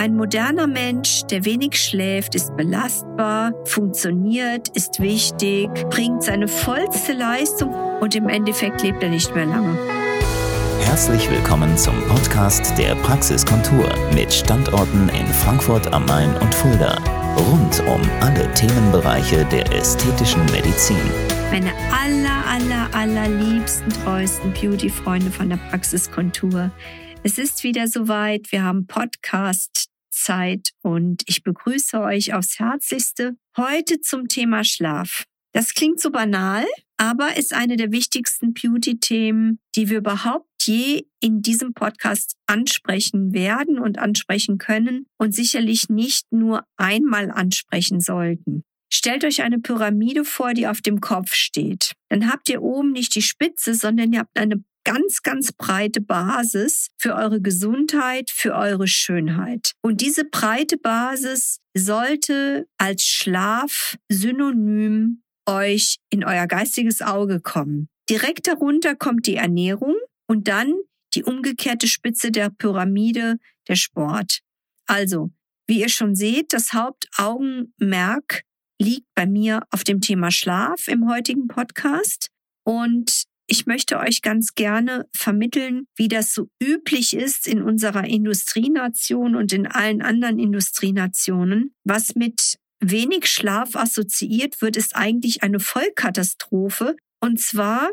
Ein moderner Mensch, der wenig schläft, ist belastbar, funktioniert, ist wichtig, bringt seine vollste Leistung und im Endeffekt lebt er nicht mehr lange. Herzlich willkommen zum Podcast der Praxiskontur mit Standorten in Frankfurt am Main und Fulda. Rund um alle Themenbereiche der ästhetischen Medizin. Meine aller, aller, aller liebsten, treuesten Beauty-Freunde von der Praxiskontur. Es ist wieder soweit. Wir haben Podcast Zeit und ich begrüße euch aufs Herzlichste heute zum Thema Schlaf. Das klingt so banal, aber ist eine der wichtigsten Beauty-Themen, die wir überhaupt je in diesem Podcast ansprechen werden und ansprechen können und sicherlich nicht nur einmal ansprechen sollten. Stellt euch eine Pyramide vor, die auf dem Kopf steht. Dann habt ihr oben nicht die Spitze, sondern ihr habt eine ganz, ganz breite Basis für eure Gesundheit, für eure Schönheit. Und diese breite Basis sollte als Schlaf synonym euch in euer geistiges Auge kommen. Direkt darunter kommt die Ernährung und dann die umgekehrte Spitze der Pyramide, der Sport. Also, wie ihr schon seht, das Hauptaugenmerk liegt bei mir auf dem Thema Schlaf im heutigen Podcast. Und ich möchte euch ganz gerne vermitteln, wie das so üblich ist in unserer Industrienation und in allen anderen Industrienationen. Was mit wenig Schlaf assoziiert wird, ist eigentlich eine Vollkatastrophe. Und zwar,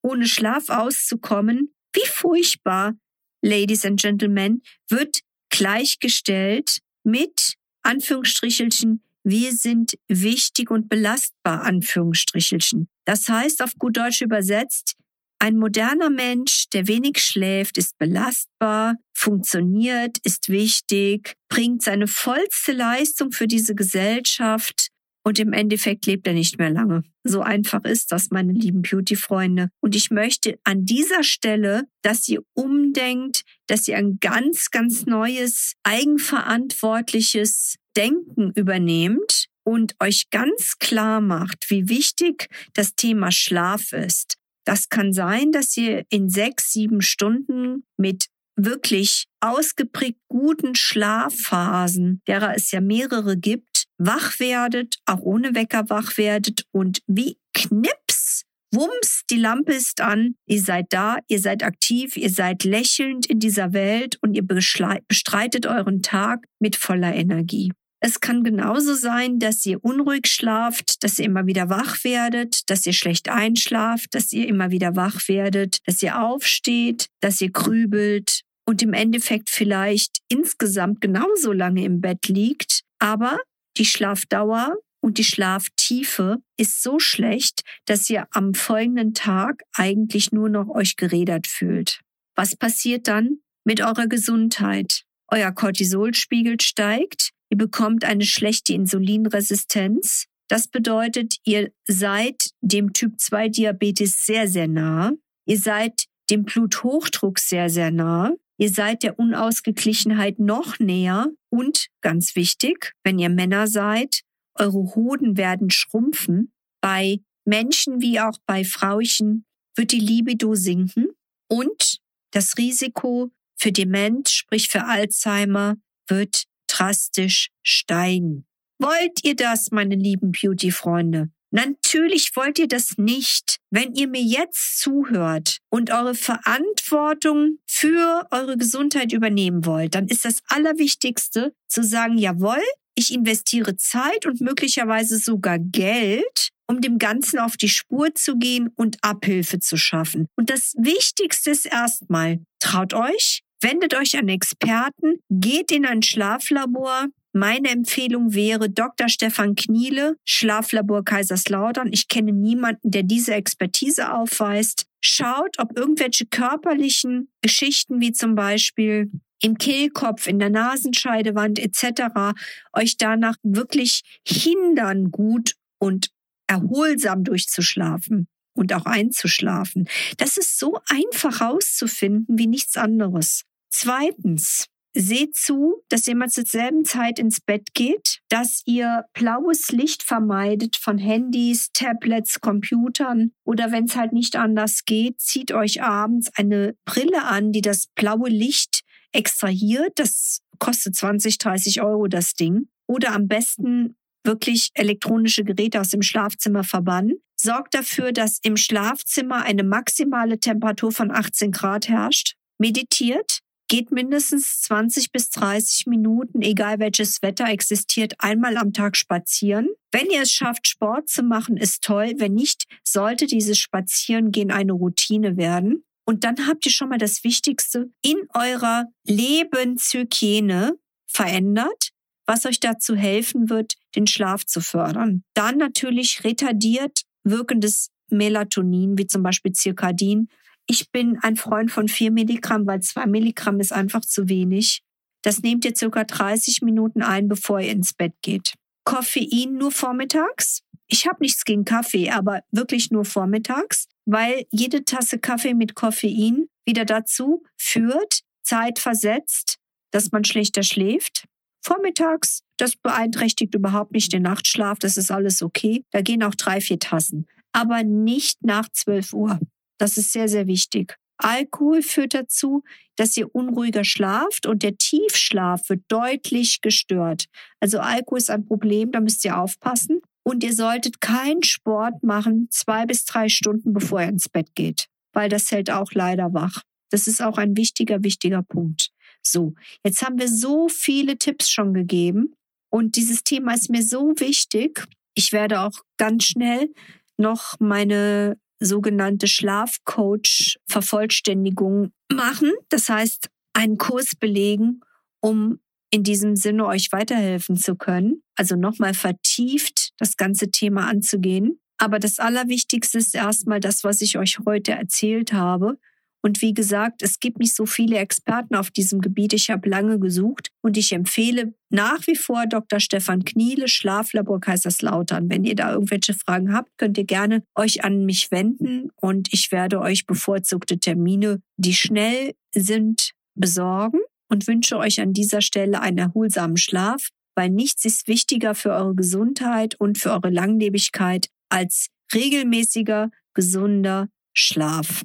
ohne Schlaf auszukommen, wie furchtbar, Ladies and Gentlemen, wird gleichgestellt mit Anführungsstrichelchen wir sind wichtig und belastbar, Anführungsstrichelchen. Das heißt auf gut Deutsch übersetzt, ein moderner Mensch, der wenig schläft, ist belastbar, funktioniert, ist wichtig, bringt seine vollste Leistung für diese Gesellschaft und im Endeffekt lebt er nicht mehr lange. So einfach ist das, meine lieben Beauty-Freunde. Und ich möchte an dieser Stelle, dass ihr umdenkt, dass ihr ein ganz, ganz neues, eigenverantwortliches Denken übernehmt und euch ganz klar macht, wie wichtig das Thema Schlaf ist. Das kann sein, dass ihr in sechs, sieben Stunden mit wirklich ausgeprägt guten Schlafphasen, derer es ja mehrere gibt, wach werdet, auch ohne Wecker wach werdet und wie Knips, wumms, die Lampe ist an, ihr seid da, ihr seid aktiv, ihr seid lächelnd in dieser Welt und ihr bestreitet euren Tag mit voller Energie. Es kann genauso sein, dass ihr unruhig schlaft, dass ihr immer wieder wach werdet, dass ihr schlecht einschlaft, dass ihr immer wieder wach werdet, dass ihr aufsteht, dass ihr grübelt und im Endeffekt vielleicht insgesamt genauso lange im Bett liegt, aber die Schlafdauer und die Schlaftiefe ist so schlecht, dass ihr am folgenden Tag eigentlich nur noch euch gerädert fühlt. Was passiert dann mit eurer Gesundheit? Euer Cortisolspiegel steigt, Ihr bekommt eine schlechte Insulinresistenz. Das bedeutet, ihr seid dem Typ 2 Diabetes sehr, sehr nah. Ihr seid dem Bluthochdruck sehr, sehr nah. Ihr seid der Unausgeglichenheit noch näher. Und ganz wichtig, wenn ihr Männer seid, eure Hoden werden schrumpfen. Bei Menschen wie auch bei Frauchen wird die Libido sinken und das Risiko für Demenz, sprich für Alzheimer, wird drastisch steigen. Wollt ihr das, meine lieben Beauty-Freunde? Natürlich wollt ihr das nicht. Wenn ihr mir jetzt zuhört und eure Verantwortung für eure Gesundheit übernehmen wollt, dann ist das Allerwichtigste zu sagen, jawohl, ich investiere Zeit und möglicherweise sogar Geld, um dem Ganzen auf die Spur zu gehen und Abhilfe zu schaffen. Und das Wichtigste ist erstmal, traut euch, Wendet euch an Experten, geht in ein Schlaflabor. Meine Empfehlung wäre Dr. Stefan Kniele, Schlaflabor Kaiserslautern. Ich kenne niemanden, der diese Expertise aufweist. Schaut, ob irgendwelche körperlichen Geschichten wie zum Beispiel im Kehlkopf, in der Nasenscheidewand etc. euch danach wirklich hindern, gut und erholsam durchzuschlafen und auch einzuschlafen. Das ist so einfach herauszufinden wie nichts anderes. Zweitens, seht zu, dass mal zur selben Zeit ins Bett geht, dass ihr blaues Licht vermeidet von Handys, Tablets, Computern oder wenn es halt nicht anders geht, zieht euch abends eine Brille an, die das blaue Licht extrahiert. Das kostet 20, 30 Euro das Ding. Oder am besten wirklich elektronische Geräte aus dem Schlafzimmer verbannen. Sorgt dafür, dass im Schlafzimmer eine maximale Temperatur von 18 Grad herrscht. Meditiert, geht mindestens 20 bis 30 Minuten, egal welches Wetter existiert, einmal am Tag spazieren. Wenn ihr es schafft, Sport zu machen, ist toll. Wenn nicht, sollte dieses Spazierengehen eine Routine werden. Und dann habt ihr schon mal das Wichtigste in eurer Lebenshygiene verändert, was euch dazu helfen wird, den Schlaf zu fördern. Dann natürlich retardiert wirkendes Melatonin, wie zum Beispiel Zirkadin. Ich bin ein Freund von 4 Milligramm, weil 2 Milligramm ist einfach zu wenig. Das nehmt ihr circa 30 Minuten ein, bevor ihr ins Bett geht. Koffein nur vormittags. Ich habe nichts gegen Kaffee, aber wirklich nur vormittags, weil jede Tasse Kaffee mit Koffein wieder dazu führt, zeitversetzt, dass man schlechter schläft. Vormittags, das beeinträchtigt überhaupt nicht den Nachtschlaf, das ist alles okay. Da gehen auch drei, vier Tassen. Aber nicht nach 12 Uhr. Das ist sehr, sehr wichtig. Alkohol führt dazu, dass ihr unruhiger schlaft und der Tiefschlaf wird deutlich gestört. Also Alkohol ist ein Problem, da müsst ihr aufpassen. Und ihr solltet keinen Sport machen, zwei bis drei Stunden bevor ihr ins Bett geht, weil das hält auch leider wach. Das ist auch ein wichtiger, wichtiger Punkt. So, jetzt haben wir so viele Tipps schon gegeben und dieses Thema ist mir so wichtig. Ich werde auch ganz schnell noch meine sogenannte Schlafcoach-Vervollständigung machen. Das heißt, einen Kurs belegen, um in diesem Sinne euch weiterhelfen zu können. Also nochmal vertieft das ganze Thema anzugehen. Aber das Allerwichtigste ist erstmal das, was ich euch heute erzählt habe. Und wie gesagt, es gibt nicht so viele Experten auf diesem Gebiet. Ich habe lange gesucht und ich empfehle nach wie vor Dr. Stefan Kniele, Schlaflabor Kaiserslautern. Wenn ihr da irgendwelche Fragen habt, könnt ihr gerne euch an mich wenden und ich werde euch bevorzugte Termine, die schnell sind, besorgen und wünsche euch an dieser Stelle einen erholsamen Schlaf, weil nichts ist wichtiger für eure Gesundheit und für eure Langlebigkeit als regelmäßiger, gesunder Schlaf.